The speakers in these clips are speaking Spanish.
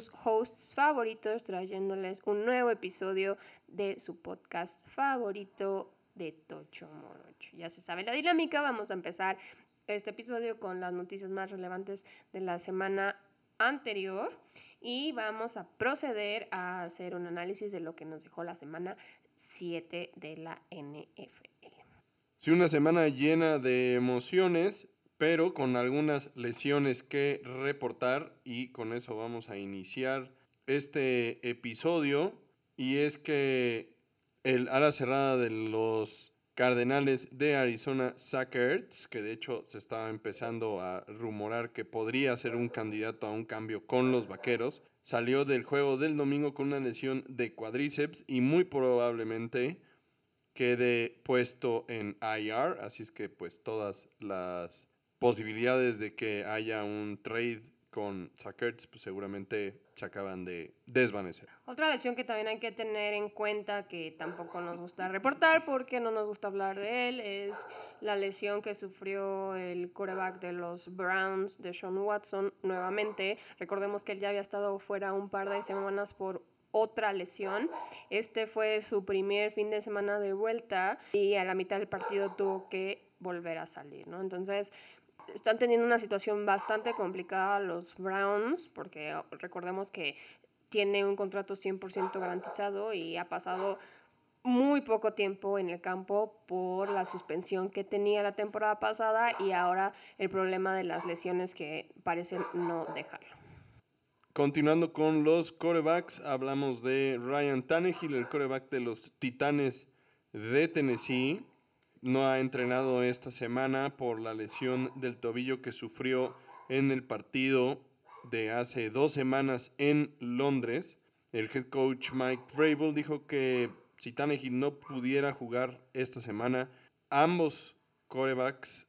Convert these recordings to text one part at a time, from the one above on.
sus hosts favoritos trayéndoles un nuevo episodio de su podcast favorito de Tocho Morocho. Ya se sabe la dinámica, vamos a empezar este episodio con las noticias más relevantes de la semana anterior y vamos a proceder a hacer un análisis de lo que nos dejó la semana 7 de la NFL. Sí, una semana llena de emociones, pero con algunas lesiones que reportar y con eso vamos a iniciar este episodio. Y es que el ala cerrada de los Cardenales de Arizona, Zach que de hecho se estaba empezando a rumorar que podría ser un candidato a un cambio con los Vaqueros, salió del juego del domingo con una lesión de cuadríceps y muy probablemente quede puesto en IR, así es que pues todas las posibilidades de que haya un trade con Zuckerts, pues seguramente se acaban de desvanecer. Otra lesión que también hay que tener en cuenta, que tampoco nos gusta reportar porque no nos gusta hablar de él, es la lesión que sufrió el quarterback de los Browns, de Sean Watson, nuevamente. Recordemos que él ya había estado fuera un par de semanas por otra lesión. Este fue su primer fin de semana de vuelta y a la mitad del partido tuvo que volver a salir, ¿no? Entonces, están teniendo una situación bastante complicada los Browns, porque recordemos que tiene un contrato 100% garantizado y ha pasado muy poco tiempo en el campo por la suspensión que tenía la temporada pasada y ahora el problema de las lesiones que parecen no dejarlo. Continuando con los corebacks, hablamos de Ryan Tannehill, el coreback de los Titanes de Tennessee no ha entrenado esta semana por la lesión del tobillo que sufrió en el partido de hace dos semanas en Londres. El head coach Mike Vrabel dijo que si Tannehill no pudiera jugar esta semana, ambos corebacks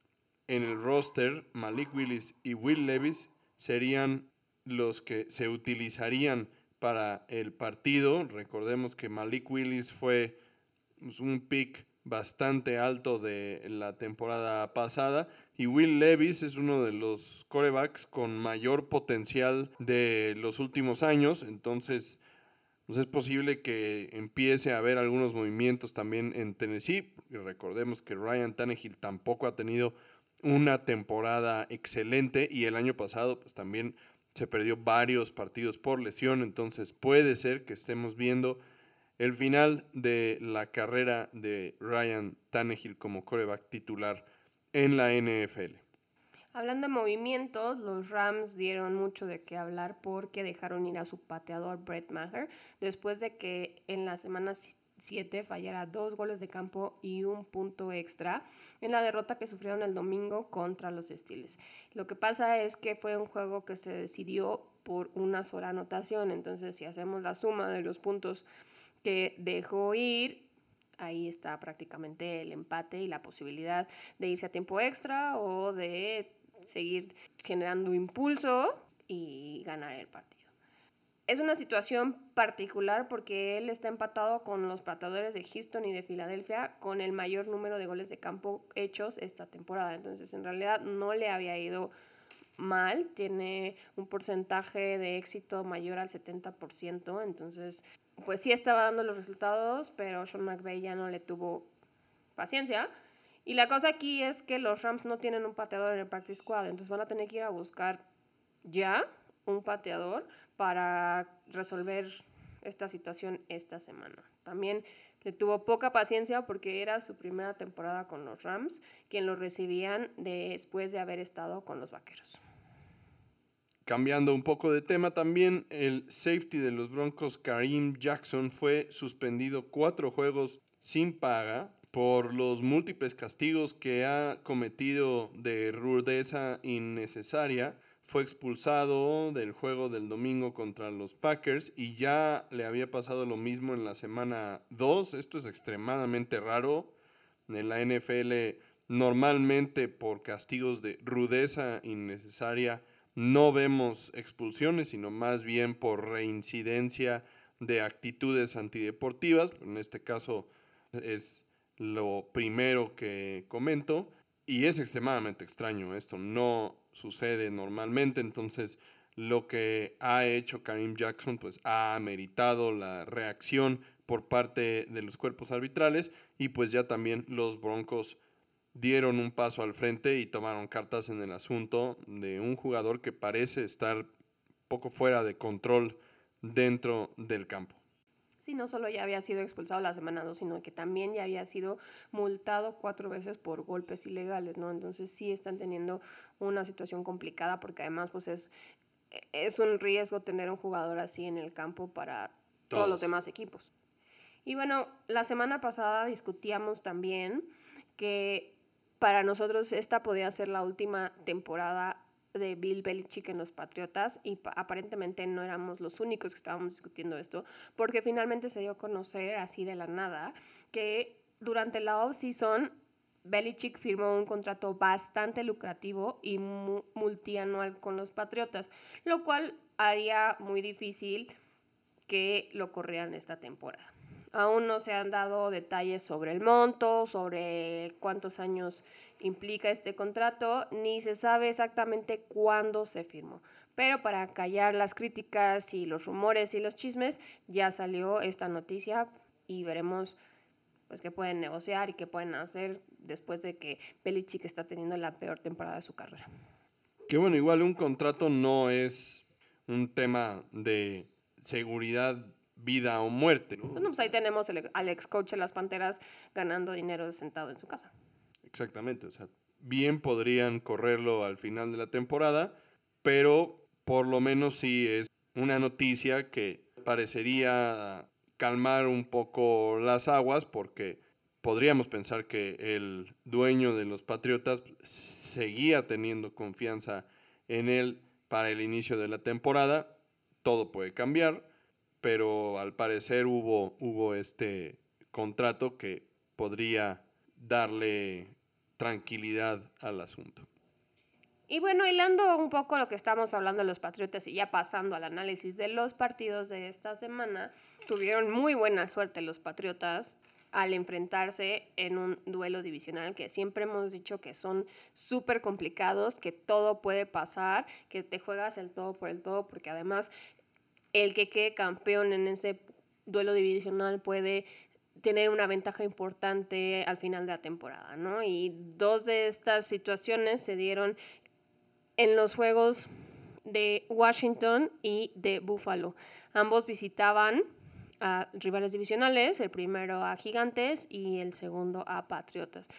en el roster, Malik Willis y Will Levis, serían los que se utilizarían para el partido. Recordemos que Malik Willis fue pues, un pick bastante alto de la temporada pasada. Y Will Levis es uno de los corebacks con mayor potencial de los últimos años. Entonces, pues es posible que empiece a haber algunos movimientos también en Tennessee. Y recordemos que Ryan Tannehill tampoco ha tenido una temporada excelente y el año pasado pues también se perdió varios partidos por lesión. Entonces puede ser que estemos viendo el final de la carrera de Ryan Tannehill como coreback titular en la NFL. Hablando de movimientos, los Rams dieron mucho de qué hablar porque dejaron ir a su pateador Brett Maher después de que en la semana 7 fallara dos goles de campo y un punto extra en la derrota que sufrieron el domingo contra los Steelers. Lo que pasa es que fue un juego que se decidió por una sola anotación, entonces si hacemos la suma de los puntos que dejó ir, ahí está prácticamente el empate y la posibilidad de irse a tiempo extra o de seguir generando impulso y ganar el partido. Es una situación particular porque él está empatado con los patadores de Houston y de Filadelfia con el mayor número de goles de campo hechos esta temporada. Entonces, en realidad no le había ido mal, tiene un porcentaje de éxito mayor al 70%, entonces pues sí estaba dando los resultados, pero Sean McVay ya no le tuvo paciencia. Y la cosa aquí es que los Rams no tienen un pateador en el practice squad, entonces van a tener que ir a buscar ya un pateador para resolver esta situación esta semana. También le tuvo poca paciencia porque era su primera temporada con los Rams, quien lo recibían después de haber estado con los Vaqueros. Cambiando un poco de tema también, el safety de los Broncos, Kareem Jackson, fue suspendido cuatro juegos sin paga por los múltiples castigos que ha cometido de rudeza innecesaria. Fue expulsado del juego del domingo contra los Packers y ya le había pasado lo mismo en la semana 2. Esto es extremadamente raro. En la NFL normalmente por castigos de rudeza innecesaria no vemos expulsiones, sino más bien por reincidencia de actitudes antideportivas. En este caso es lo primero que comento y es extremadamente extraño. Esto no sucede normalmente, entonces lo que ha hecho Karim Jackson pues ha meritado la reacción por parte de los cuerpos arbitrales y pues ya también los Broncos dieron un paso al frente y tomaron cartas en el asunto de un jugador que parece estar poco fuera de control dentro del campo. Sí, no solo ya había sido expulsado la semana 2, sino que también ya había sido multado cuatro veces por golpes ilegales, ¿no? Entonces sí están teniendo una situación complicada porque además pues es, es un riesgo tener un jugador así en el campo para todos los demás equipos. Y bueno, la semana pasada discutíamos también que para nosotros esta podía ser la última temporada de Bill Belichick en los Patriotas y aparentemente no éramos los únicos que estábamos discutiendo esto, porque finalmente se dio a conocer así de la nada que durante la off-season Belichick firmó un contrato bastante lucrativo y multianual con los Patriotas, lo cual haría muy difícil que lo corrieran esta temporada. Aún no se han dado detalles sobre el monto, sobre cuántos años implica este contrato, ni se sabe exactamente cuándo se firmó. Pero para callar las críticas y los rumores y los chismes, ya salió esta noticia y veremos pues qué pueden negociar y qué pueden hacer después de que Belichick está teniendo la peor temporada de su carrera. Que bueno, igual un contrato no es un tema de seguridad vida o muerte. Bueno, pues ahí tenemos al ex coach de las Panteras ganando dinero sentado en su casa. Exactamente, o sea, bien podrían correrlo al final de la temporada, pero por lo menos sí es una noticia que parecería calmar un poco las aguas porque podríamos pensar que el dueño de los Patriotas seguía teniendo confianza en él para el inicio de la temporada. Todo puede cambiar pero al parecer hubo, hubo este contrato que podría darle tranquilidad al asunto. Y bueno, hilando un poco lo que estamos hablando de los Patriotas y ya pasando al análisis de los partidos de esta semana, tuvieron muy buena suerte los Patriotas al enfrentarse en un duelo divisional que siempre hemos dicho que son súper complicados, que todo puede pasar, que te juegas el todo por el todo, porque además el que quede campeón en ese duelo divisional puede tener una ventaja importante al final de la temporada, ¿no? Y dos de estas situaciones se dieron en los juegos de Washington y de Buffalo. Ambos visitaban a rivales divisionales, el primero a Gigantes y el segundo a Patriotas.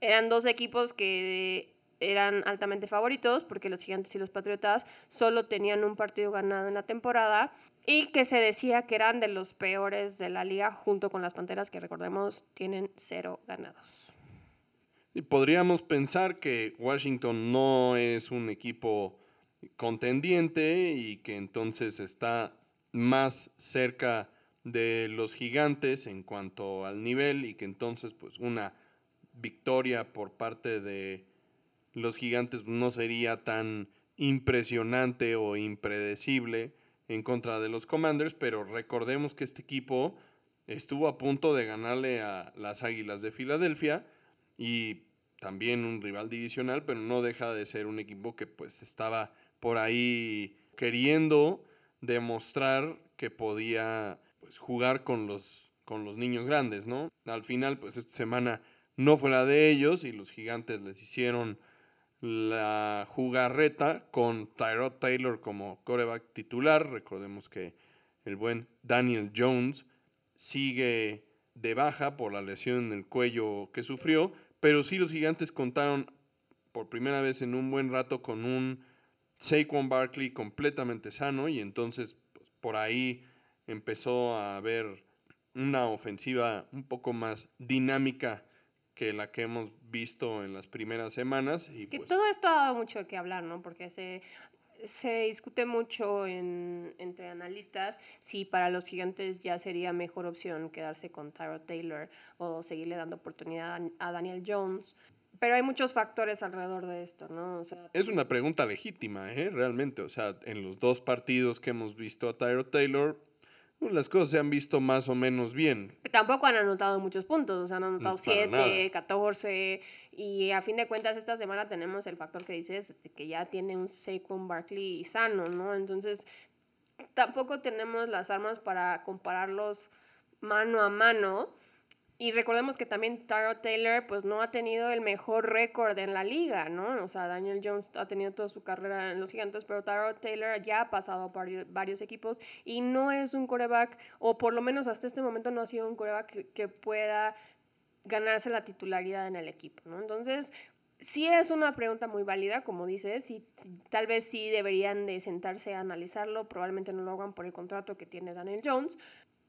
Eran dos equipos que eran altamente favoritos porque los gigantes y los patriotas solo tenían un partido ganado en la temporada y que se decía que eran de los peores de la liga junto con las panteras que recordemos tienen cero ganados. Y podríamos pensar que Washington no es un equipo contendiente y que entonces está más cerca de los gigantes en cuanto al nivel y que entonces pues una victoria por parte de los gigantes no sería tan impresionante o impredecible en contra de los Commanders, pero recordemos que este equipo estuvo a punto de ganarle a las Águilas de Filadelfia y también un rival divisional, pero no deja de ser un equipo que pues estaba por ahí queriendo demostrar que podía pues, jugar con los, con los niños grandes, ¿no? Al final, pues esta semana no fue la de ellos y los gigantes les hicieron la jugarreta con Tyrod Taylor como coreback titular. Recordemos que el buen Daniel Jones sigue de baja por la lesión en el cuello que sufrió, pero sí los gigantes contaron por primera vez en un buen rato con un Saquon Barkley completamente sano y entonces pues, por ahí empezó a haber una ofensiva un poco más dinámica que la que hemos visto en las primeras semanas. Y que pues todo esto ha dado mucho que hablar, ¿no? Porque se, se discute mucho en, entre analistas si para los gigantes ya sería mejor opción quedarse con Tyrod Taylor o seguirle dando oportunidad a Daniel Jones. Pero hay muchos factores alrededor de esto, ¿no? es una pregunta legítima, ¿eh? Realmente. O sea, en los dos partidos que hemos visto a Tyrod Taylor, las cosas se han visto más o menos bien. Tampoco han anotado muchos puntos, o sea, han anotado 7, 14, y a fin de cuentas esta semana tenemos el factor que dices que ya tiene un Saquon Barkley sano, ¿no? Entonces, tampoco tenemos las armas para compararlos mano a mano y recordemos que también Taro Taylor pues no ha tenido el mejor récord en la liga, ¿no? O sea, Daniel Jones ha tenido toda su carrera en los gigantes, pero Taro Taylor ya ha pasado por varios equipos y no es un coreback, o por lo menos hasta este momento no ha sido un coreback que, pueda ganarse la titularidad en el equipo, ¿no? Entonces, sí es una pregunta muy válida, como dices, y tal vez sí deberían de sentarse a analizarlo, probablemente no lo hagan por el contrato que tiene Daniel Jones,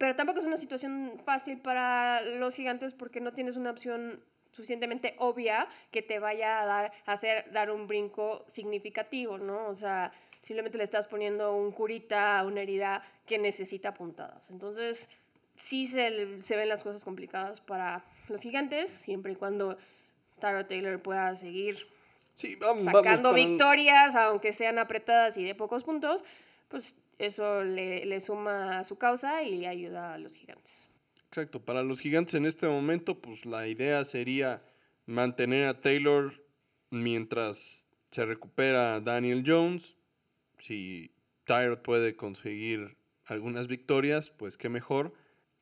pero tampoco es una situación fácil para los gigantes porque no tienes una opción suficientemente obvia que te vaya a dar, hacer dar un brinco significativo, ¿no? O sea, simplemente le estás poniendo un curita a una herida que necesita puntadas. Entonces, sí se, se ven las cosas complicadas para los gigantes, siempre y cuando Tyro Taylor pueda seguir sacando victorias, aunque sean apretadas y de pocos puntos, pues eso le, suma a su causa y ayuda a los gigantes. Exacto, para los gigantes en este momento, pues la idea sería mantener a Taylor mientras se recupera Daniel Jones. Si Tyrod puede conseguir algunas victorias, pues qué mejor.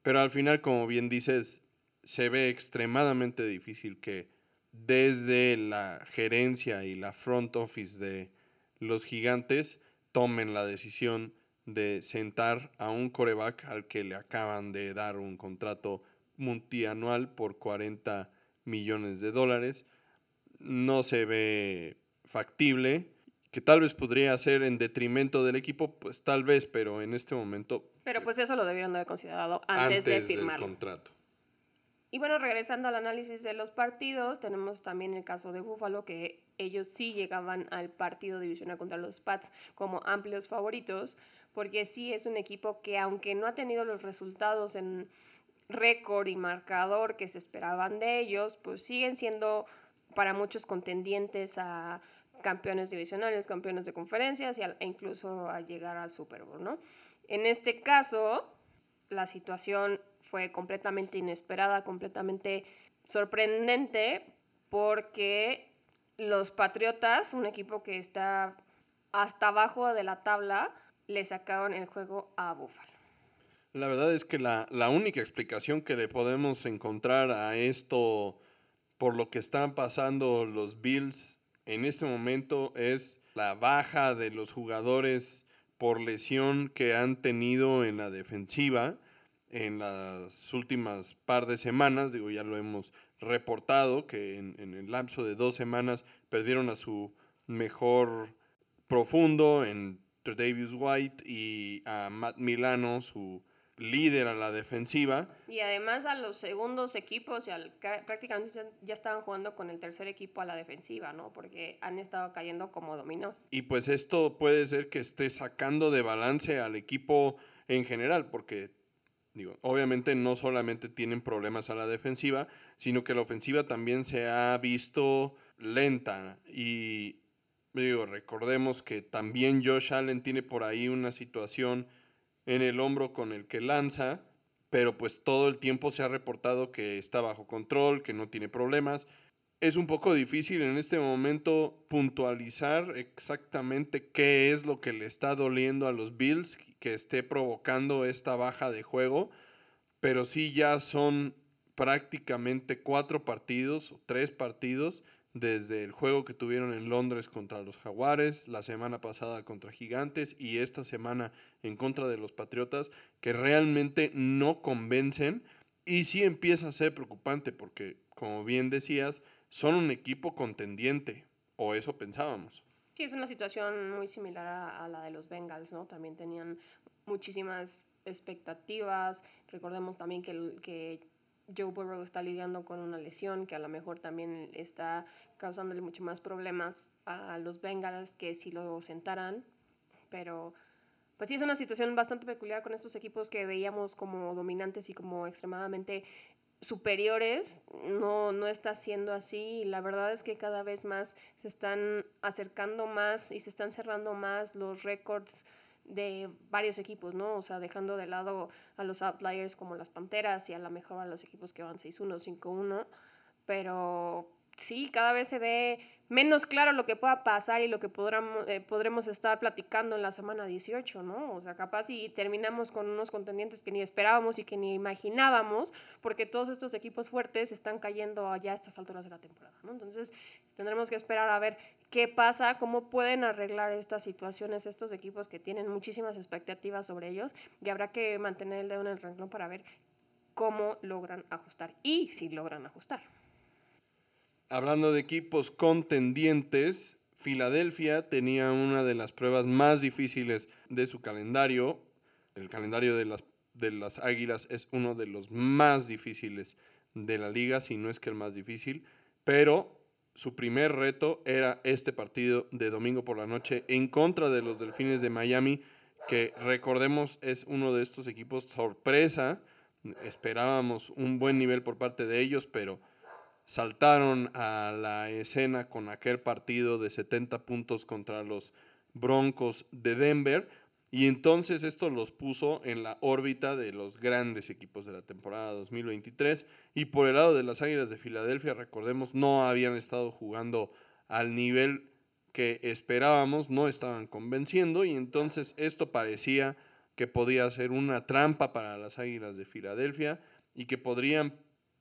Pero al final, como bien dices, se ve extremadamente difícil que desde la gerencia y la front office de los gigantes tomen la decisión de sentar a un coreback al que le acaban de dar un contrato multianual por 40 millones de dólares. No se ve factible, que tal vez podría ser en detrimento del equipo, pues tal vez, pero en este momento... Pero pues eso lo debieron haber considerado antes, de firmar el contrato. Y bueno, regresando al análisis de los partidos, tenemos también el caso de Buffalo, que ellos sí llegaban al partido divisional contra los Pats como amplios favoritos, porque sí es un equipo que aunque no ha tenido los resultados en récord y marcador que se esperaban de ellos, pues siguen siendo para muchos contendientes a campeones divisionales, campeones de conferencias e incluso a llegar al Super Bowl, ¿no? En este caso, la situación fue completamente inesperada, completamente sorprendente, porque los Patriotas, un equipo que está hasta abajo de la tabla, le sacaron el juego a Buffalo. La verdad es que la, única explicación que le podemos encontrar a esto por lo que están pasando los Bills en este momento es la baja de los jugadores por lesión que han tenido en la defensiva en las últimas par de semanas, digo, ya lo hemos reportado, que en, el lapso de dos semanas perdieron a su mejor profundo en Davis White y a Matt Milano, su líder a la defensiva. Y además a los segundos equipos, y prácticamente ya estaban jugando con el tercer equipo a la defensiva, ¿no? Porque han estado cayendo como dominos. Y pues esto puede ser que esté sacando de balance al equipo en general, porque Digo, obviamente no solamente tienen problemas a la defensiva, sino que la ofensiva también se ha visto lenta. Y digo, recordemos que también Josh Allen tiene por ahí una situación en el hombro con el que lanza, pero pues todo el tiempo se ha reportado que está bajo control, que no tiene problemas. Es un poco difícil en este momento puntualizar exactamente qué es lo que le está doliendo a los Bills que esté provocando esta baja de juego, pero sí ya son prácticamente cuatro partidos tres partidos desde el juego que tuvieron en Londres contra los Jaguares, la semana pasada contra Gigantes y esta semana en contra de los Patriotas, que realmente no convencen y sí empieza a ser preocupante porque, como bien decías, son un equipo contendiente, o eso pensábamos. Sí, es una situación muy similar a, la de los Bengals, ¿no? También tenían muchísimas expectativas. Recordemos también que, Joe Burrow está lidiando con una lesión que a lo mejor también está causándole mucho más problemas a los Bengals que si lo sentaran. Pero pues sí es una situación bastante peculiar con estos equipos que veíamos como dominantes y como extremadamente superiores, no, no está siendo así. La verdad es que cada vez más se están acercando más y se están cerrando más los récords de varios equipos, ¿no? O sea, dejando de lado a los outliers como las Panteras y a lo mejor a los equipos que van 6-1, 5-1, pero sí, cada vez se ve menos claro lo que pueda pasar y lo que podremos, eh, podremos estar platicando en la semana 18, ¿no? O sea, capaz y terminamos con unos contendientes que ni esperábamos y que ni imaginábamos, porque todos estos equipos fuertes están cayendo allá a estas alturas de la temporada, ¿no? Entonces, tendremos que esperar a ver qué pasa, cómo pueden arreglar estas situaciones estos equipos que tienen muchísimas expectativas sobre ellos y habrá que mantener el dedo en el renglón para ver cómo logran ajustar y si logran ajustar. Hablando de equipos contendientes, Filadelfia tenía una de las pruebas más difíciles de su calendario. El calendario de las, de las Águilas es uno de los más difíciles de la liga, si no es que el más difícil, pero su primer reto era este partido de domingo por la noche en contra de los Delfines de Miami, que recordemos es uno de estos equipos sorpresa. Esperábamos un buen nivel por parte de ellos, pero saltaron a la escena con aquel partido de 70 puntos contra los Broncos de Denver y entonces esto los puso en la órbita de los grandes equipos de la temporada 2023 y por el lado de las Águilas de Filadelfia, recordemos, no habían estado jugando al nivel que esperábamos, no estaban convenciendo y entonces esto parecía que podía ser una trampa para las Águilas de Filadelfia y que podrían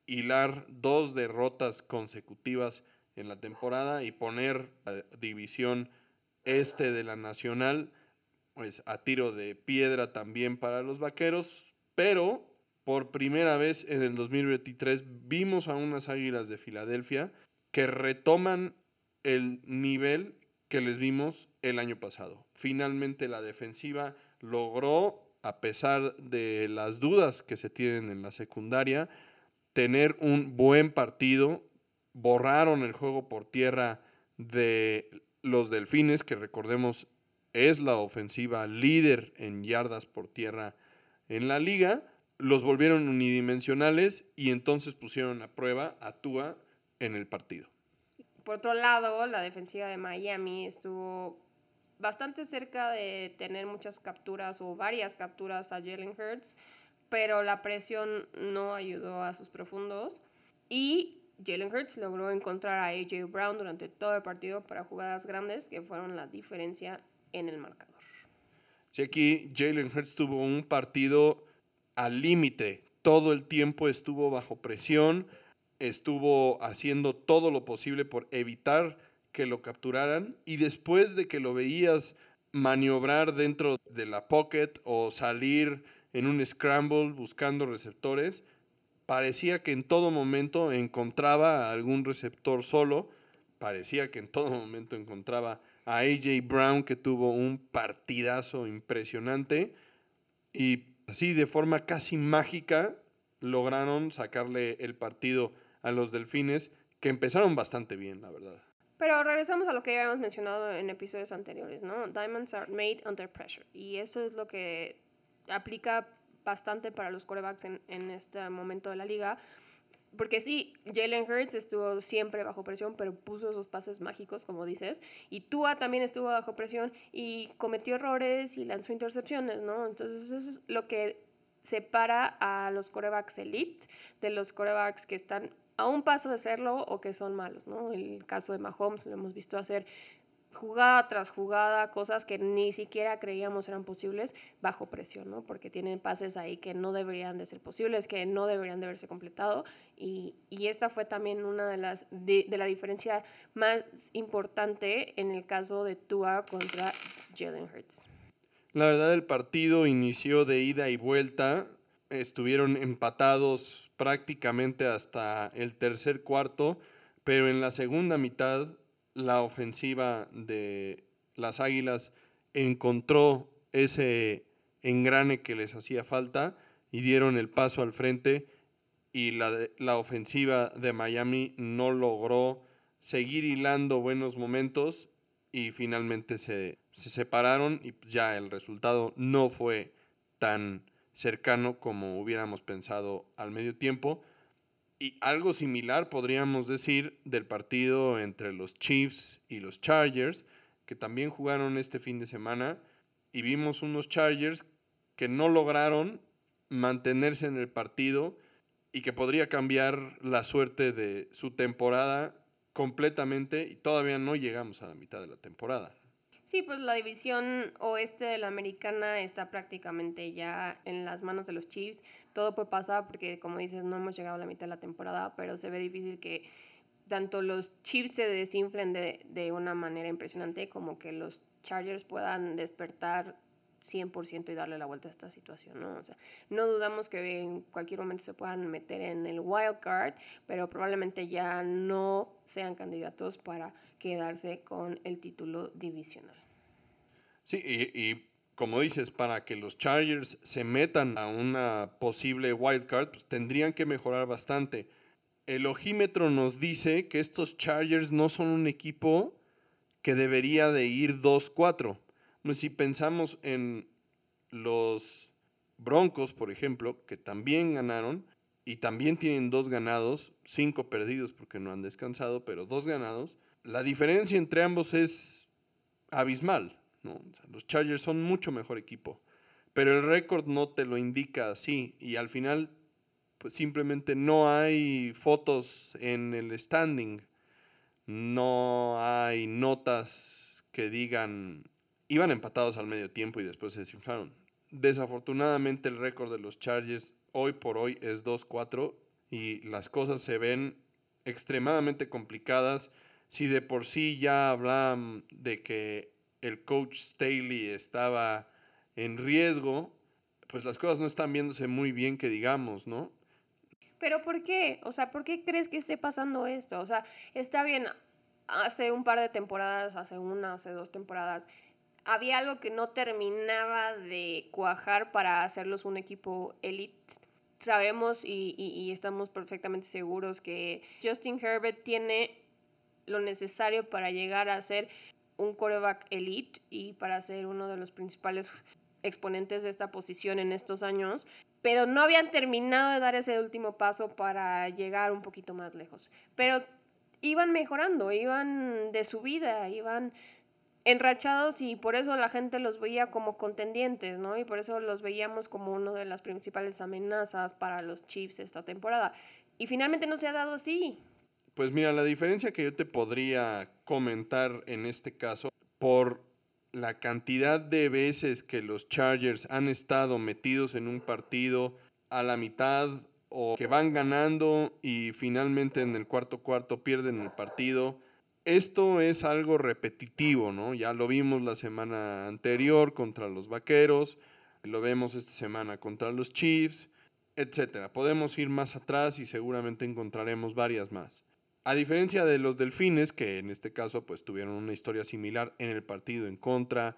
hilar dos derrotas consecutivas en la temporada y poner la división este de la Nacional pues a tiro de piedra también para los Vaqueros, pero por primera vez en el 2023 vimos a unas Águilas de Filadelfia que retoman el nivel que les vimos el año pasado. Finalmente la defensiva logró, a pesar de las dudas que se tienen en la secundaria, tener un buen partido. Borraron el juego por tierra de los Delfines, que recordemos es la ofensiva líder en yardas por tierra en la liga. Los volvieron unidimensionales y entonces pusieron a prueba a Tua en el partido. Por otro lado, la defensiva de Miami estuvo bastante cerca de tener muchas capturas o varias capturas a Jalen Hurts pero la presión no ayudó a sus profundos. Y Jalen Hurts logró encontrar a AJ Brown durante todo el partido para jugadas grandes que fueron la diferencia en el marcador. Sí, aquí Jalen Hurts tuvo un partido al límite, todo el tiempo estuvo bajo presión, estuvo haciendo todo lo posible por evitar que lo capturaran. Y después de que lo veías maniobrar dentro de la pocket o salir en un scramble buscando receptores. Parecía que en todo momento encontraba a algún receptor solo. Parecía que en todo momento encontraba a AJ Brown que tuvo un partidazo impresionante. Y así de forma casi mágica lograron sacarle el partido a los Delfines que empezaron bastante bien, la verdad. Pero regresamos a lo que ya habíamos mencionado en episodios anteriores, ¿no? Diamonds are made under pressure. Y eso es lo que aplica bastante para los corebacks en, en este momento de la liga. Porque sí, Jalen Hurts estuvo siempre bajo presión, pero puso esos pases mágicos, como dices. Y Tua también estuvo bajo presión y cometió errores y lanzó intercepciones, ¿no? Entonces, eso es lo que separa a los corebacks elite de los corebacks que están a un paso de serlo o que son malos, ¿no? El caso de Mahomes lo hemos visto hacer jugada tras jugada, cosas que ni siquiera creíamos eran posibles bajo presión, ¿no? Porque tienen pases ahí que no deberían de ser posibles, que no deberían de haberse completado. Y, esta fue también una de las de, la diferencia más importante en el caso de Tua contra Jalen Hurts. La verdad, el partido inició de ida y vuelta. Estuvieron empatados prácticamente hasta el tercer cuarto, pero en la segunda mitad la ofensiva de las Águilas encontró ese engrane que les hacía falta y dieron el paso al frente y la, la ofensiva de Miami no logró seguir hilando buenos momentos y finalmente se, se separaron y ya el resultado no fue tan cercano como hubiéramos pensado al medio tiempo. Y algo similar podríamos decir del partido entre los Chiefs y los Chargers, que también jugaron este fin de semana y vimos unos Chargers que no lograron mantenerse en el partido y que podría cambiar la suerte de su temporada completamente y todavía no llegamos a la mitad de la temporada. Sí, pues la división oeste de la americana está prácticamente ya en las manos de los Chiefs. Todo puede pasar porque, como dices, no hemos llegado a la mitad de la temporada, pero se ve difícil que tanto los Chiefs se desinflen de, de una manera impresionante como que los Chargers puedan despertar 100% y darle la vuelta a esta situación, ¿no? O sea, no dudamos que en cualquier momento se puedan meter en el wild card, pero probablemente ya no sean candidatos para quedarse con el título divisional. Sí, y, como dices, para que los Chargers se metan a una posible wild card, pues tendrían que mejorar bastante. El ojímetro nos dice que estos Chargers no son un equipo que debería de ir 2-4 si pensamos en los Broncos, por ejemplo, que también ganaron y también tienen dos ganados, cinco perdidos porque no han descansado, pero dos ganados, la diferencia entre ambos es abismal. los Chargers son mucho mejor equipo, pero el récord no te lo indica así y al final pues simplemente no hay fotos en el standing, no hay notas que digan iban empatados al medio tiempo y después se desinflaron. Desafortunadamente el récord de los Chargers hoy por hoy es 2-4 y las cosas se ven extremadamente complicadas. Si de por sí ya hablan de que el coach Staley estaba en riesgo, pues las cosas no están viéndose muy bien que digamos, ¿no? Pero ¿por qué? O sea, ¿por qué crees que esté pasando esto? O sea, está bien, hace un par de temporadas, hace una, hace dos temporadas, había algo que no terminaba de cuajar para hacerlos un equipo elite. Sabemos y, estamos perfectamente seguros que Justin Herbert tiene lo necesario para llegar a ser un quarterback elite y para ser uno de los principales exponentes de esta posición en estos años, pero no habían terminado de dar ese último paso para llegar un poquito más lejos. Pero iban mejorando, iban de su vida, iban enrachados y por eso la gente los veía como contendientes, ¿no? Y por eso los veíamos como una de las principales amenazas para los Chiefs esta temporada. Y finalmente no se ha dado así. Pues mira, la diferencia que yo te podría comentar en este caso, por la cantidad de veces que los Chargers han estado metidos en un partido a la mitad o que van ganando y finalmente en el cuarto cuarto pierden el partido esto es algo repetitivo, ¿no? Ya lo vimos la semana anterior contra los Vaqueros, lo vemos esta semana contra los Chiefs, etcétera. Podemos ir más atrás y seguramente encontraremos varias más. A diferencia de los Delfines, que en este caso pues tuvieron una historia similar en el partido en contra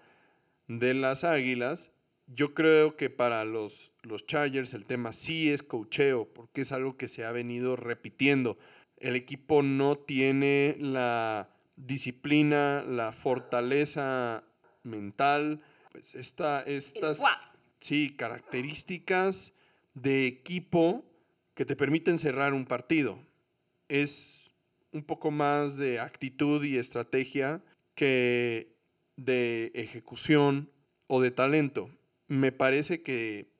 de las Águilas, yo creo que para los, los Chargers el tema sí es cocheo, porque es algo que se ha venido repitiendo el equipo no tiene la disciplina, la fortaleza mental, pues esta, estas sí, características de equipo que te permiten cerrar un partido. Es un poco más de actitud y estrategia que de ejecución o de talento. Me parece que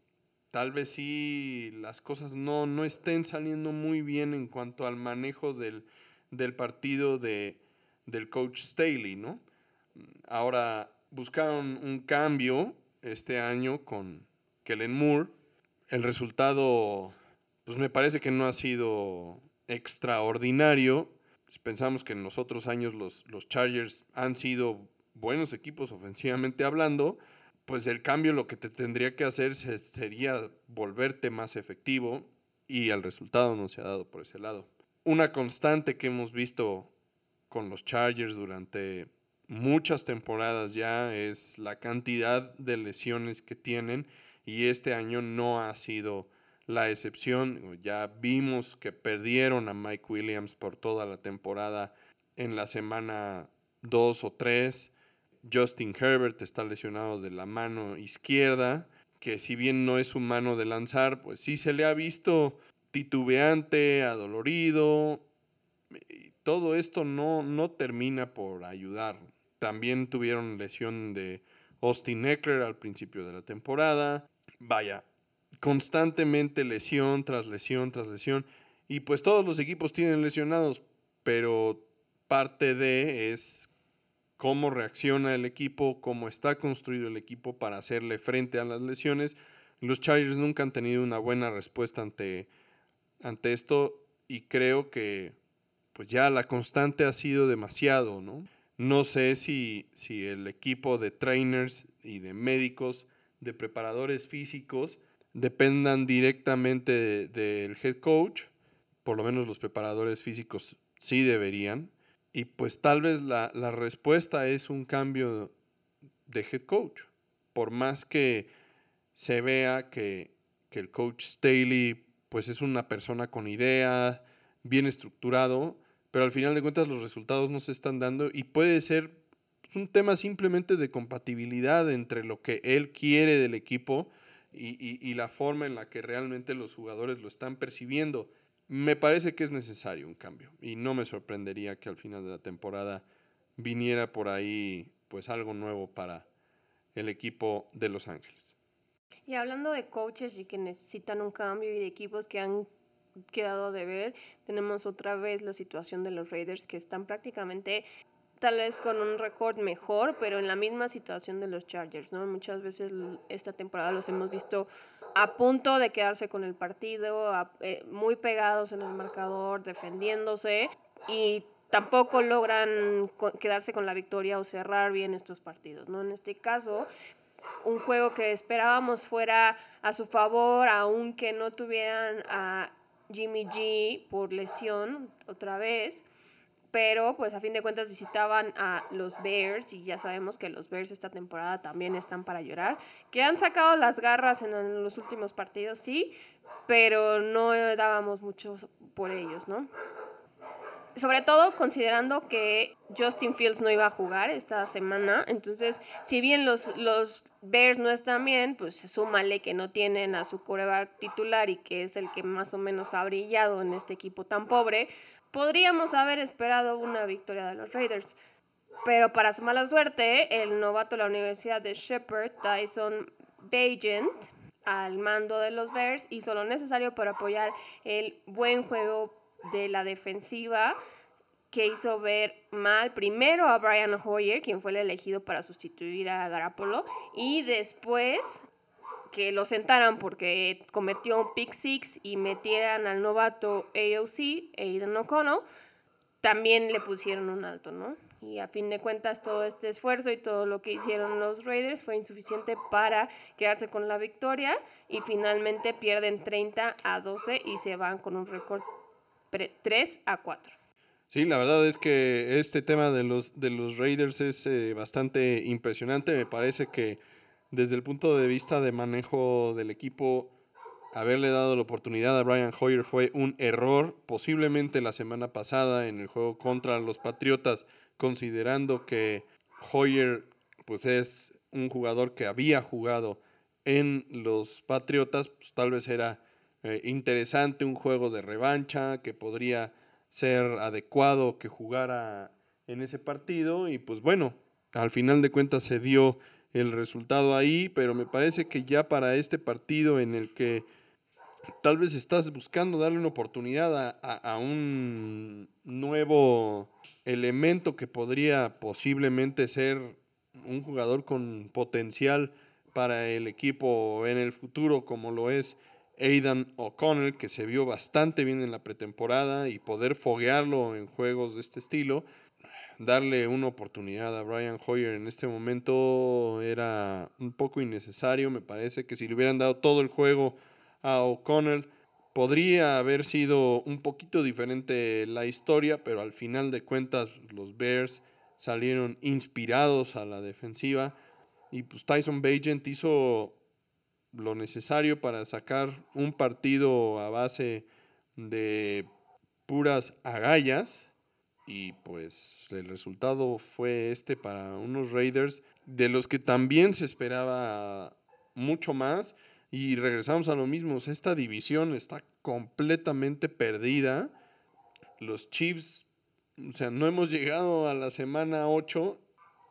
tal vez sí las cosas no, no estén saliendo muy bien en cuanto al manejo del, partido de, del coach Staley, ¿no? Ahora buscaron un cambio este año con Kellen Moore. El resultado, pues me parece que no ha sido extraordinario. Pensamos que en los otros años los, los Chargers han sido buenos equipos ofensivamente hablando, pues el cambio lo que te tendría que hacer sería volverte más efectivo y el resultado no se ha dado por ese lado. Una constante que hemos visto con los Chargers durante muchas temporadas ya es la cantidad de lesiones que tienen y este año no ha sido la excepción. Ya vimos que perdieron a Mike Williams por toda la temporada en la semana 2 o 3 Justin Herbert está lesionado de la mano izquierda, que si bien no es su mano de lanzar, pues sí se le ha visto titubeante, adolorido. Todo esto no, no termina por ayudar. También tuvieron lesión de Austin Eckler al principio de la temporada. Vaya, constantemente lesión tras lesión tras lesión. Y pues todos los equipos tienen lesionados, pero parte de es cómo reacciona el equipo, cómo está construido el equipo para hacerle frente a las lesiones. Los Chargers nunca han tenido una buena respuesta ante, ante esto y creo que pues ya la constante ha sido demasiado, ¿no? No sé si, si el equipo de trainers y de médicos, de preparadores físicos, dependan directamente del head coach, por lo menos los preparadores físicos sí deberían, y pues tal vez la, la respuesta es un cambio de head coach, por más que se vea que, que el coach Staley pues es una persona con idea, bien estructurado, pero al final de cuentas los resultados no se están dando y puede ser un tema simplemente de compatibilidad entre lo que él quiere del equipo y, la forma en la que realmente los jugadores lo están percibiendo. Me parece que es necesario un cambio y no me sorprendería que al final de la temporada viniera por ahí pues algo nuevo para el equipo de Los Ángeles. Y hablando de coaches y que necesitan un cambio y de equipos que han quedado de ver, tenemos otra vez la situación de los Raiders que están prácticamente tal vez con un récord mejor, pero en la misma situación de los Chargers, ¿no? Muchas veces esta temporada los hemos visto a punto de quedarse con el partido, eh, muy pegados en el marcador, defendiéndose y tampoco logran quedarse con la victoria o cerrar bien estos partidos, ¿no? En este caso, un juego que esperábamos fuera a su favor, aunque no tuvieran a Jimmy G por lesión otra vez, pero pues a fin de cuentas visitaban a los Bears y ya sabemos que los Bears esta temporada también están para llorar, que han sacado las garras en los últimos partidos, sí, pero no dábamos mucho por ellos, ¿no? sobre todo considerando que Justin Fields no iba a jugar esta semana, entonces si bien los, los Bears no están bien, pues súmale que no tienen a su coreback titular y que es el que más o menos ha brillado en este equipo tan pobre, podríamos haber esperado una victoria de los Raiders. Pero para su mala suerte, el novato de la Universidad de Shepherd, Tyson Bagent, al mando de los Bears, hizo lo necesario para apoyar el buen juego de la defensiva que hizo ver mal primero a Brian Hoyer, quien fue el elegido para sustituir a Garapolo, y después que lo sentaran porque cometió un pick six y metieran al novato AOC, Aiden O'Connell, también le pusieron un alto, ¿no? Y a fin de cuentas todo este esfuerzo y todo lo que hicieron los Raiders fue insuficiente para quedarse con la victoria y finalmente pierden 30 a 12 y se van con un récord 3 a 4. Sí, la verdad es que este tema de los, de los Raiders es eh, bastante impresionante. Me parece que desde el punto de vista de manejo del equipo, haberle dado la oportunidad a Brian Hoyer fue un error. Posiblemente la semana pasada en el juego contra los Patriotas, considerando que Hoyer pues es un jugador que había jugado en los Patriotas, pues tal vez era eh, interesante, un juego de revancha que podría ser adecuado que jugara en ese partido y pues bueno, al final de cuentas se dio el resultado ahí, pero me parece que ya para este partido en el que tal vez estás buscando darle una oportunidad a, un nuevo elemento que podría posiblemente ser un jugador con potencial para el equipo en el futuro como lo es Aidan O'Connell, que se vio bastante bien en la pretemporada y poder foguearlo en juegos de este estilo, darle una oportunidad a Brian Hoyer en este momento era un poco innecesario. Me parece que si le hubieran dado todo el juego a O'Connell, podría haber sido un poquito diferente la historia, pero al final de cuentas los Bears salieron inspirados a la defensiva y pues Tyson Bagent hizo lo necesario para sacar un partido a base de puras agallas y pues el resultado fue este para unos Raiders de los que también se esperaba mucho más y regresamos a lo mismo, esta división está completamente perdida. Los Chiefs, o sea, no hemos llegado a la semana 8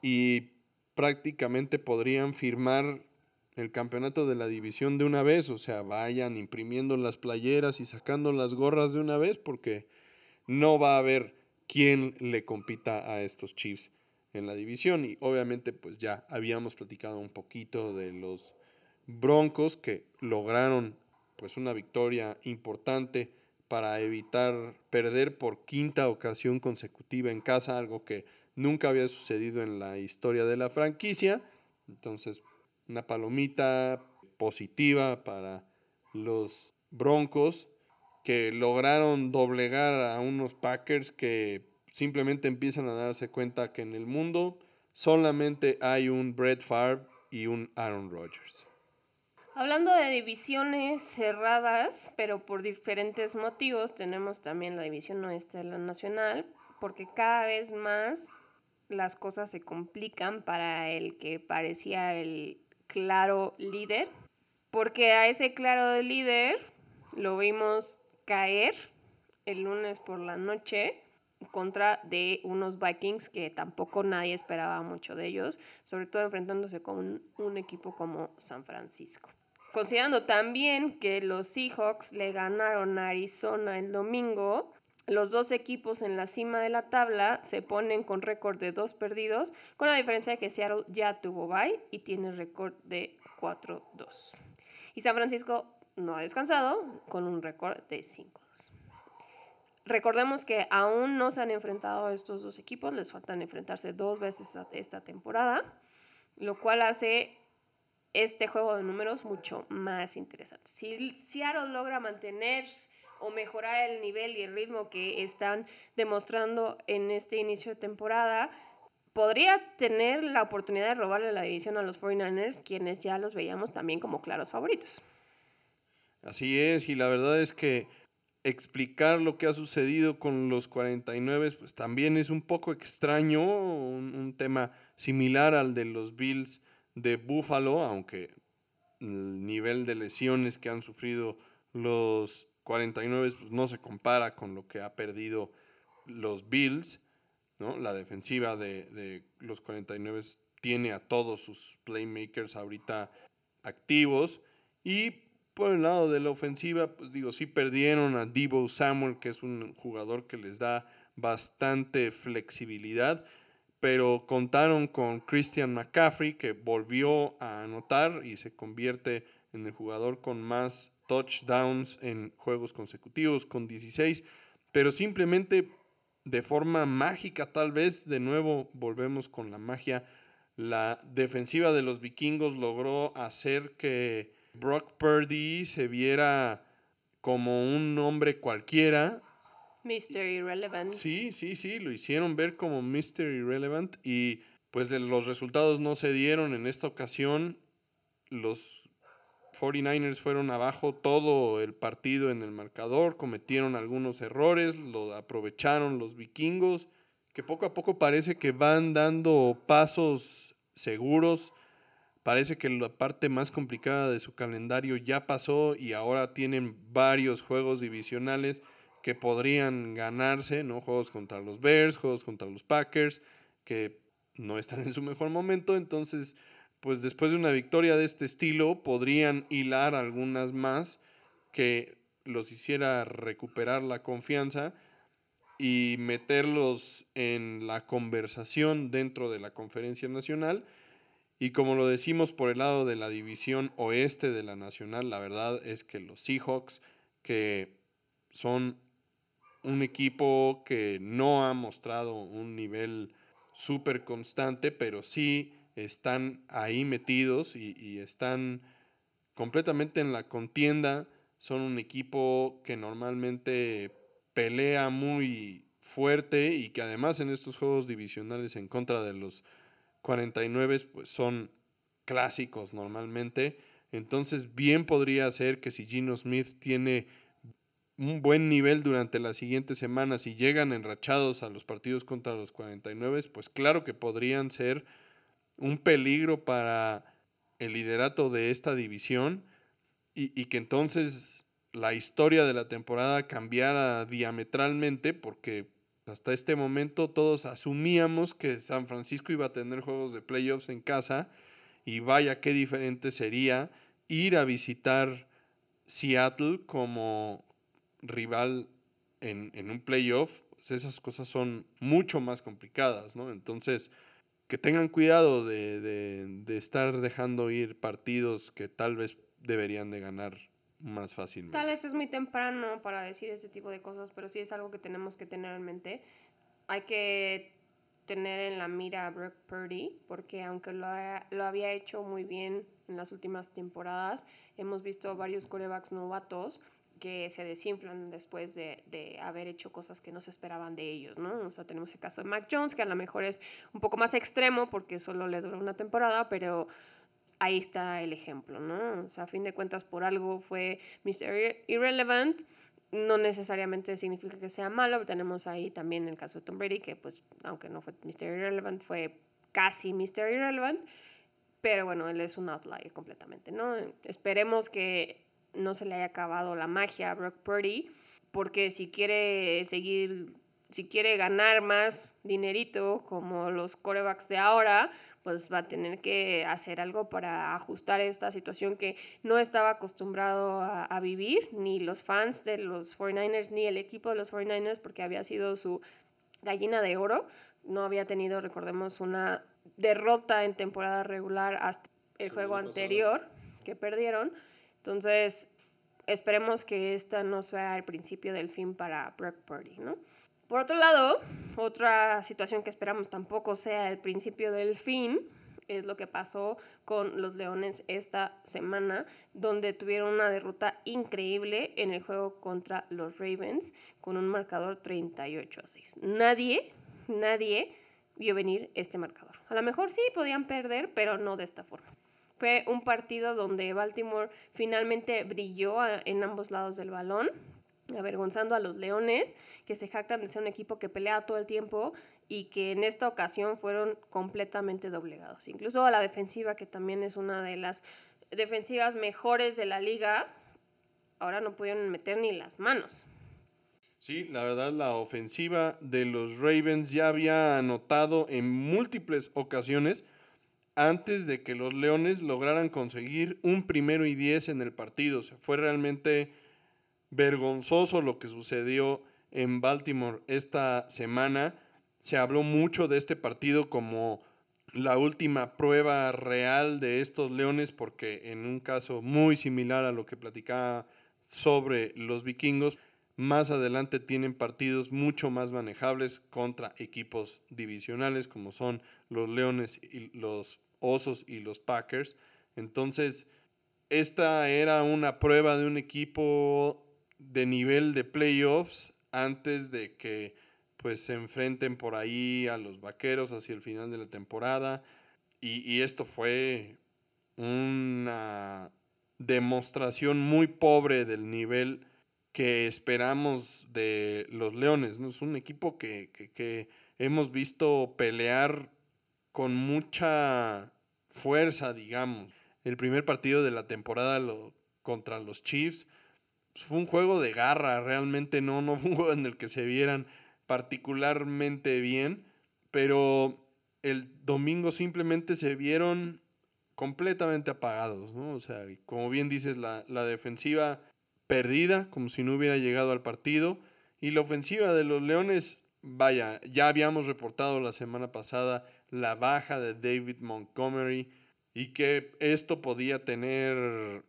y prácticamente podrían firmar el campeonato de la división de una vez, o sea, vayan imprimiendo las playeras y sacando las gorras de una vez porque no va a haber quien le compita a estos Chiefs en la división y obviamente pues ya habíamos platicado un poquito de los Broncos que lograron pues una victoria importante para evitar perder por quinta ocasión consecutiva en casa, algo que nunca había sucedido en la historia de la franquicia. Entonces, una palomita positiva para los Broncos que lograron doblegar a unos Packers que simplemente empiezan a darse cuenta que en el mundo solamente hay un Brett Favre y un Aaron Rodgers. Hablando de divisiones cerradas, pero por diferentes motivos, tenemos también la división oeste de la nacional, porque cada vez más las cosas se complican para el que parecía el claro líder, porque a ese claro líder lo vimos caer el lunes por la noche contra de unos Vikings que tampoco nadie esperaba mucho de ellos, sobre todo enfrentándose con un, equipo como San Francisco. Considerando también que los Seahawks le ganaron a Arizona el domingo, los dos equipos en la cima de la tabla se ponen con récord de dos perdidos, con la diferencia de que Seattle ya tuvo bye y tiene récord de 4-2. Y San Francisco no ha descansado con un récord de 5-2. Recordemos que aún no se han enfrentado a estos dos equipos, les faltan enfrentarse dos veces esta temporada, lo cual hace este juego de números mucho más interesante. Si Seattle logra mantener o mejorar el nivel y el ritmo que están demostrando en este inicio de temporada, podría tener la oportunidad de robarle la división a los 49ers, quienes ya los veíamos también como claros favoritos. Así es, y la verdad es que explicar lo que ha sucedido con los 49, pues también es un poco extraño, un, tema similar al de los Bills de Buffalo, aunque el nivel de lesiones que han sufrido los 49 pues no se compara con lo que ha perdido los Bills, ¿no? La defensiva de, de los 49 tiene a todos sus playmakers ahorita activos y por el lado de la ofensiva, pues digo, sí perdieron a Debo Samuel, que es un jugador que les da bastante flexibilidad, pero contaron con Christian McCaffrey, que volvió a anotar y se convierte en el jugador con más touchdowns en juegos consecutivos, con 16, pero simplemente de forma mágica tal vez, de nuevo volvemos con la magia, la defensiva de los vikingos logró hacer que Brock Purdy se viera como un hombre cualquiera. Mr. Irrelevant. Sí, sí, sí, lo hicieron ver como Mr. Irrelevant y pues los resultados no se dieron en esta ocasión. Los 49ers fueron abajo todo el partido en el marcador, cometieron algunos errores, lo aprovecharon los vikingos, que poco a poco parece que van dando pasos seguros Parece que la parte más complicada de su calendario ya pasó y ahora tienen varios juegos divisionales que podrían ganarse, ¿no? Juegos contra los Bears, juegos contra los Packers, que no están en su mejor momento. Entonces, pues después de una victoria de este estilo, podrían hilar algunas más que los hiciera recuperar la confianza y meterlos en la conversación dentro de la conferencia nacional y como lo decimos por el lado de la división oeste de la Nacional, la verdad es que los Seahawks, que son un equipo que no ha mostrado un nivel súper constante, pero sí están ahí metidos y, y, están completamente en la contienda. Son un equipo que normalmente pelea muy fuerte y que además en estos juegos divisionales en contra de los 49 pues son clásicos normalmente. Entonces bien podría ser que si Gino Smith tiene un buen nivel durante las siguientes semanas y llegan enrachados a los partidos contra los 49, pues claro que podrían ser un peligro para el liderato de esta división y, y que entonces la historia de la temporada cambiara diametralmente porque Hasta este momento todos asumíamos que San Francisco iba a tener juegos de playoffs en casa y vaya qué diferente sería ir a visitar Seattle como rival en, un playoff. Esas cosas son mucho más complicadas, ¿no? Entonces, que tengan cuidado de, de estar dejando ir partidos que tal vez deberían de ganar más fácilmente. Tal vez es muy temprano para decir este tipo de cosas, pero sí es algo que tenemos que tener en mente. Hay que tener en la mira a Brock Purdy, porque aunque lo, lo había hecho muy bien en las últimas temporadas, hemos visto varios corebacks novatos que se desinflan después de, de, haber hecho cosas que no se esperaban de ellos, ¿no? O sea, tenemos el caso de Mac Jones, que a lo mejor es un poco más extremo porque solo le duró una temporada, pero ahí está el ejemplo, ¿no? O sea, a fin de cuentas, por algo fue Mr. Irrelevant. No necesariamente significa que sea malo. Tenemos ahí también el caso de Tom Brady, que pues, aunque no fue Mr. Irrelevant, fue casi Mr. Irrelevant. Pero bueno, él es un outlier completamente, ¿no? Esperemos que no se le haya acabado la magia a Brock Purdy, porque si quiere seguir, si quiere ganar más dinerito como los corebacks de ahora, pues va a tener que hacer algo para ajustar esta situación que no estaba acostumbrado a, vivir, ni los fans de los 49ers, ni el equipo de los 49ers, porque había sido su gallina de oro. No había tenido, recordemos, una derrota en temporada regular hasta el juego anterior que perdieron. Entonces, esperemos que esta no sea el principio del fin para Brock Purdy, ¿no? Por otro lado, otra situación que esperamos tampoco sea el principio del fin es lo que pasó con los Leones esta semana, donde tuvieron una derrota increíble en el juego contra los Ravens con un marcador 38 a 6. Nadie, nadie vio venir este marcador. A lo mejor sí podían perder, pero no de esta forma. Fue un partido donde Baltimore finalmente brilló en ambos lados del balón avergonzando a los Leones, que se jactan de ser un equipo que pelea todo el tiempo y que en esta ocasión fueron completamente doblegados. Incluso a la defensiva, que también es una de las defensivas mejores de la liga, ahora no pudieron meter ni las manos. Sí, la verdad la ofensiva de los Ravens ya había anotado en múltiples ocasiones antes de que los Leones lograran conseguir un primero y diez en el partido. Se fue realmente vergonzoso lo que sucedió en Baltimore esta semana. Se habló mucho de este partido como la última prueba real de estos Leones, porque en un caso muy similar a lo que platicaba sobre los vikingos, más adelante tienen partidos mucho más manejables contra equipos divisionales como son los Leones y los Osos y los Packers. Entonces, esta era una prueba de un equipo de nivel de playoffs antes de que pues se enfrenten por ahí a los vaqueros hacia el final de la temporada. Y, esto fue una demostración muy pobre del nivel que esperamos de los Leones. ¿no? Es un equipo que, que hemos visto pelear con mucha fuerza, digamos. El primer partido de la temporada contra los Chiefs fue un juego de garra, realmente no, no fue un juego en el que se vieran particularmente bien, pero el domingo simplemente se vieron completamente apagados, ¿no? O sea, como bien dices, la, la defensiva perdida, como si no hubiera llegado al partido, y la ofensiva de los Leones, vaya, ya habíamos reportado la semana pasada la baja de David Montgomery y que esto podía tener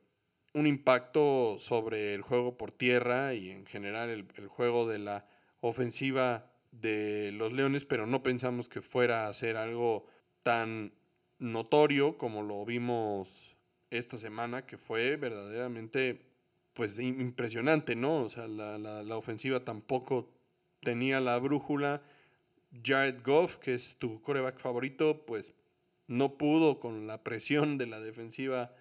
un impacto sobre el juego por tierra y en general el, juego de la ofensiva de los Leones, pero no pensamos que fuera a ser algo tan notorio como lo vimos esta semana, que fue verdaderamente pues impresionante, ¿no? O sea, la, la ofensiva tampoco tenía la brújula. Jared Goff, que es tu coreback favorito, pues no pudo con la presión de la defensiva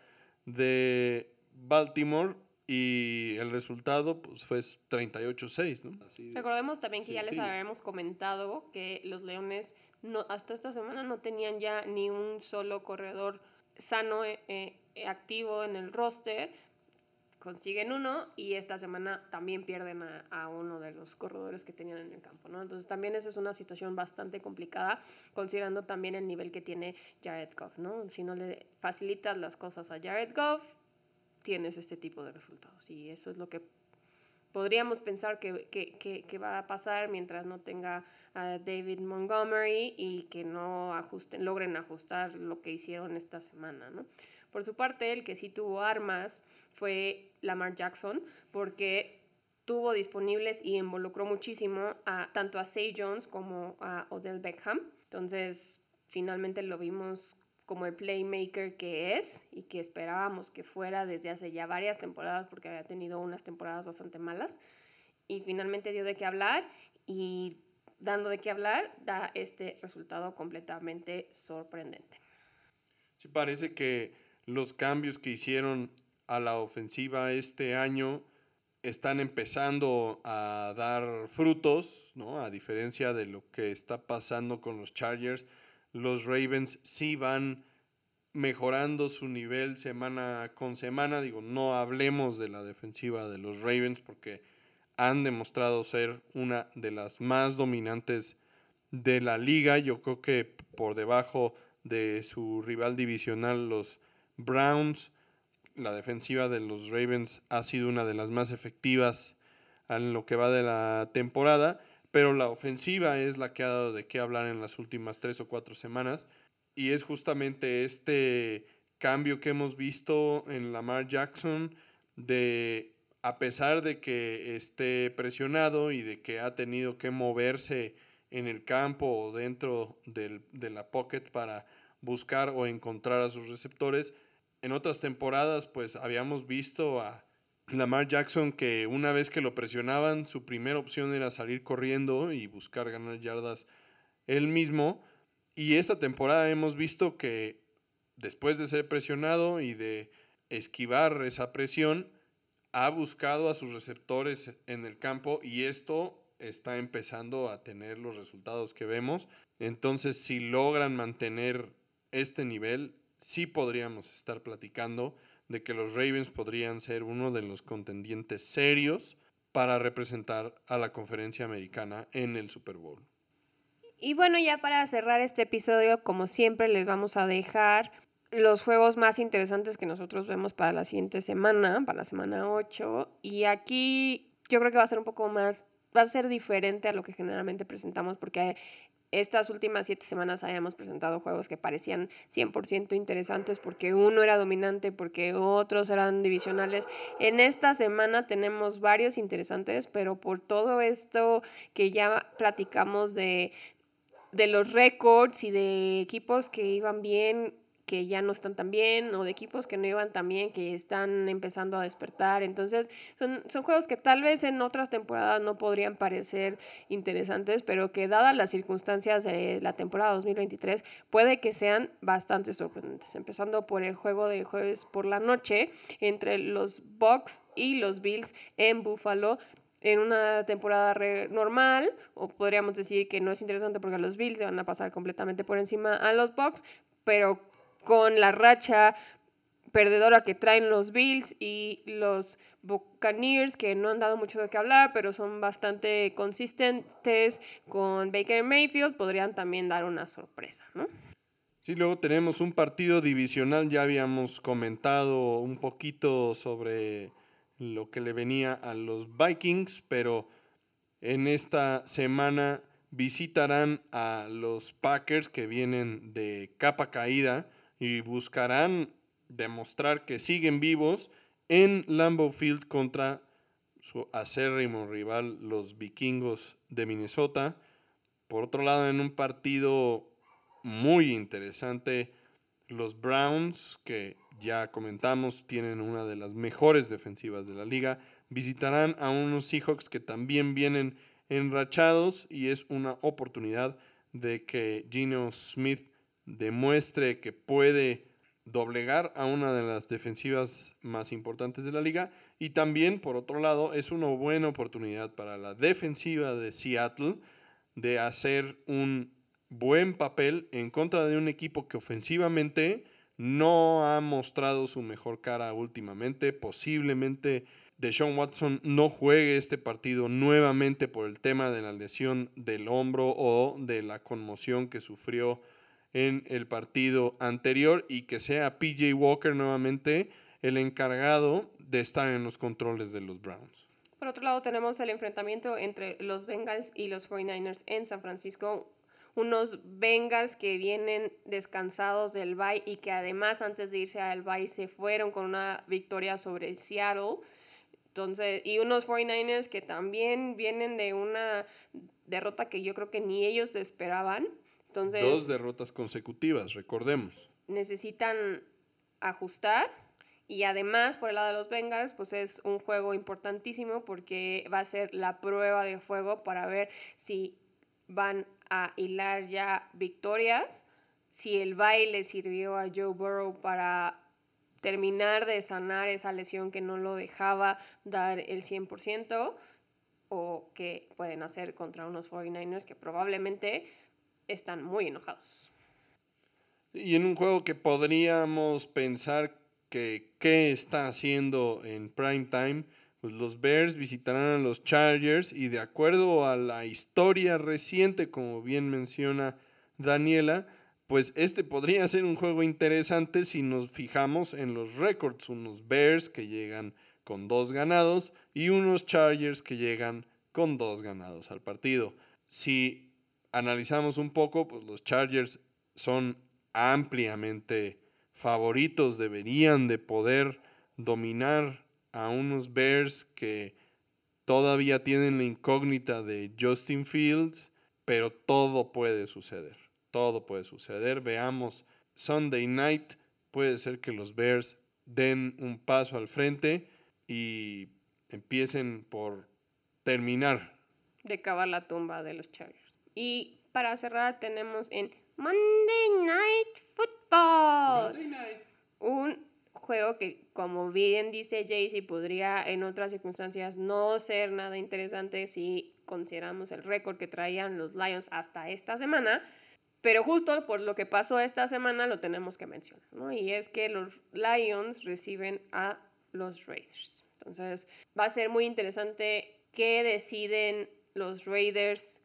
de Baltimore y el resultado pues, fue 38-6. ¿no? Recordemos también que ya les habíamos comentado que los Leones no, hasta esta semana no tenían ya ni un solo corredor sano, eh, eh, activo en el roster. consiguen uno y esta semana también pierden a, uno de los corredores que tenían en el campo, ¿no? Entonces también esa es una situación bastante complicada considerando también el nivel que tiene Jared Goff, ¿no? Si no le facilitas las cosas a Jared Goff, tienes este tipo de resultados y eso es lo que podríamos pensar que, que, que, va a pasar mientras no tenga a David Montgomery y que no ajusten, logren ajustar lo que hicieron esta semana, ¿no? Por su parte, el que sí tuvo armas fue Lamar Jackson, porque tuvo disponibles y involucró muchísimo a, tanto a Say Jones como a Odell Beckham. Entonces, finalmente lo vimos como el playmaker que es y que esperábamos que fuera desde hace ya varias temporadas porque había tenido unas temporadas bastante malas y finalmente dio de qué hablar y dando de qué hablar da este resultado completamente sorprendente. Sí, parece que los cambios que hicieron a la ofensiva este año están empezando a dar frutos, ¿no? A diferencia de lo que está pasando con los Chargers, los Ravens sí van mejorando su nivel semana con semana. Digo, no hablemos de la defensiva de los Ravens porque han demostrado ser una de las más dominantes de la liga. Yo creo que por debajo de su rival divisional, los Browns. La defensiva de los Ravens ha sido una de las más efectivas en lo que va de la temporada, pero la ofensiva es la que ha dado de qué hablar en las últimas tres o cuatro semanas y es justamente este cambio que hemos visto en Lamar Jackson de a pesar de que esté presionado y de que ha tenido que moverse en el campo o dentro del, de la pocket para buscar o encontrar a sus receptores, en otras temporadas pues habíamos visto a Lamar Jackson que una vez que lo presionaban su primera opción era salir corriendo y buscar ganar yardas él mismo y esta temporada hemos visto que después de ser presionado y de esquivar esa presión ha buscado a sus receptores en el campo y esto está empezando a tener los resultados que vemos. Entonces, si logran mantener este nivel, sí podríamos estar platicando de que los Ravens podrían ser uno de los contendientes serios para representar a la conferencia americana en el Super Bowl. Y bueno, ya para cerrar este episodio, como siempre, les vamos a dejar los juegos más interesantes que nosotros vemos para la siguiente semana, para la semana 8. Y aquí yo creo que va a ser un poco más, va a ser diferente a lo que generalmente presentamos porque estas últimas siete semanas habíamos presentado juegos que parecían 100% interesantes porque uno era dominante, porque otros eran divisionales. En esta semana tenemos varios interesantes, pero por todo esto que ya platicamos de, de los récords y de equipos que iban bien, que ya no están tan bien o de equipos que no iban tan bien, que están empezando a despertar. Entonces, son, son juegos que tal vez en otras temporadas no podrían parecer interesantes, pero que dadas las circunstancias de la temporada 2023, puede que sean bastante sorprendentes. Empezando por el juego de jueves por la noche entre los Bucks y los Bills en Buffalo en una temporada normal, o podríamos decir que no es interesante porque los Bills se van a pasar completamente por encima a los Bucks, pero con la racha perdedora que traen los Bills y los Buccaneers, que no han dado mucho de qué hablar, pero son bastante consistentes con Baker Mayfield, podrían también dar una sorpresa, ¿no? Sí, luego tenemos un partido divisional, ya habíamos comentado un poquito sobre lo que le venía a los Vikings, pero en esta semana visitarán a los Packers que vienen de capa caída y buscarán demostrar que siguen vivos en Lambeau Field contra su acérrimo rival, los vikingos de Minnesota. Por otro lado, en un partido muy interesante, los Browns, que ya comentamos, tienen una de las mejores defensivas de la liga, visitarán a unos Seahawks que también vienen enrachados y es una oportunidad de que Gino Smith demuestre que puede doblegar a una de las defensivas más importantes de la liga y también por otro lado es una buena oportunidad para la defensiva de Seattle de hacer un buen papel en contra de un equipo que ofensivamente no ha mostrado su mejor cara últimamente. Posiblemente Deshaun Watson no juegue este partido nuevamente por el tema de la lesión del hombro o de la conmoción que sufrió en el partido anterior y que sea PJ Walker nuevamente el encargado de estar en los controles de los Browns. Por otro lado, tenemos el enfrentamiento entre los Bengals y los 49ers en San Francisco. Unos Bengals que vienen descansados del bye y que además antes de irse al bye se fueron con una victoria sobre Seattle. Entonces, y unos 49ers que también vienen de una derrota que yo creo que ni ellos esperaban. Entonces, Dos derrotas consecutivas, recordemos. Necesitan ajustar y además, por el lado de los Bengals, pues es un juego importantísimo porque va a ser la prueba de fuego para ver si van a hilar ya victorias, si el baile sirvió a Joe Burrow para terminar de sanar esa lesión que no lo dejaba dar el 100% o que pueden hacer contra unos 49ers que probablemente están muy enojados. Y en un juego que podríamos pensar que qué está haciendo en prime time, pues los Bears visitarán a los Chargers y de acuerdo a la historia reciente, como bien menciona Daniela, pues este podría ser un juego interesante si nos fijamos en los récords, unos Bears que llegan con dos ganados y unos Chargers que llegan con dos ganados al partido. Si analizamos un poco, pues los Chargers son ampliamente favoritos deberían de poder dominar a unos Bears que todavía tienen la incógnita de Justin Fields, pero todo puede suceder. Todo puede suceder. Veamos, Sunday night puede ser que los Bears den un paso al frente y empiecen por terminar. De cavar la tumba de los Chargers. Y para cerrar tenemos en Monday Night Football. Un juego que, como bien dice Jaycee, podría en otras circunstancias no ser nada interesante si consideramos el récord que traían los Lions hasta esta semana. Pero justo por lo que pasó esta semana lo tenemos que mencionar, ¿no? Y es que los Lions reciben a los Raiders. Entonces va a ser muy interesante qué deciden los Raiders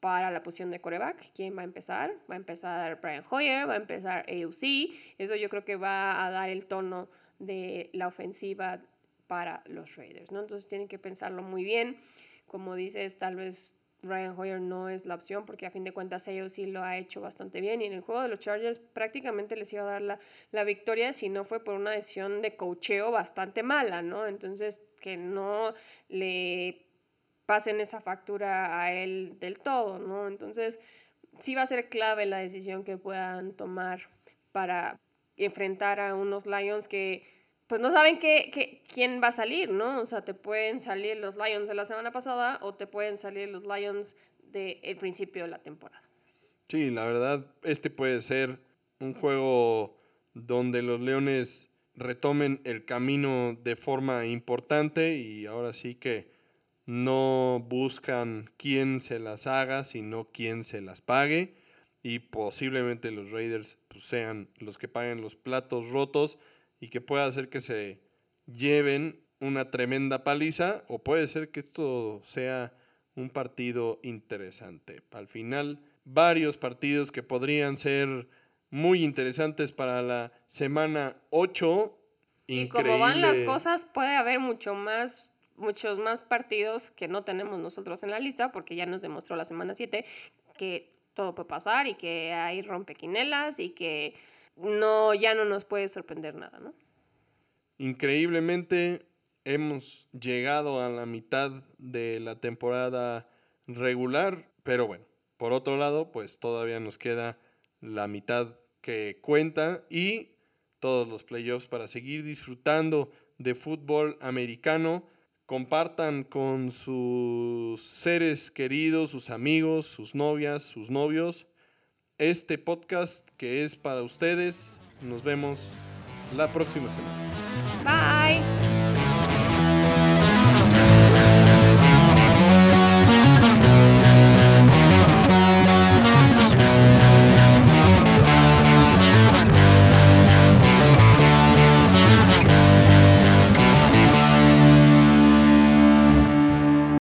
para la posición de coreback. ¿Quién va a empezar? Va a empezar Brian Hoyer, va a empezar AUC. Eso yo creo que va a dar el tono de la ofensiva para los Raiders, ¿no? Entonces tienen que pensarlo muy bien. Como dices, tal vez Brian Hoyer no es la opción porque a fin de cuentas AUC lo ha hecho bastante bien y en el juego de los Chargers prácticamente les iba a dar la, la victoria si no fue por una decisión de cocheo bastante mala, ¿no? Entonces que no le pasen esa factura a él del todo, ¿no? Entonces, sí va a ser clave la decisión que puedan tomar para enfrentar a unos Lions que pues no saben qué, quién va a salir, ¿no? O sea, te pueden salir los Lions de la semana pasada o te pueden salir los Lions del principio de la temporada. Sí, la verdad, este puede ser un juego donde los Leones retomen el camino de forma importante y ahora sí que no buscan quién se las haga, sino quién se las pague. Y posiblemente los Raiders pues, sean los que paguen los platos rotos y que pueda hacer que se lleven una tremenda paliza o puede ser que esto sea un partido interesante. Al final, varios partidos que podrían ser muy interesantes para la semana 8. Y como van las cosas, puede haber mucho más muchos más partidos que no tenemos nosotros en la lista, porque ya nos demostró la semana 7 que todo puede pasar y que hay rompequinelas y que no, ya no nos puede sorprender nada, ¿no? Increíblemente hemos llegado a la mitad de la temporada regular, pero bueno, por otro lado, pues todavía nos queda la mitad que cuenta y todos los playoffs para seguir disfrutando de fútbol americano compartan con sus seres queridos, sus amigos, sus novias, sus novios, este podcast que es para ustedes. Nos vemos la próxima semana. Bye.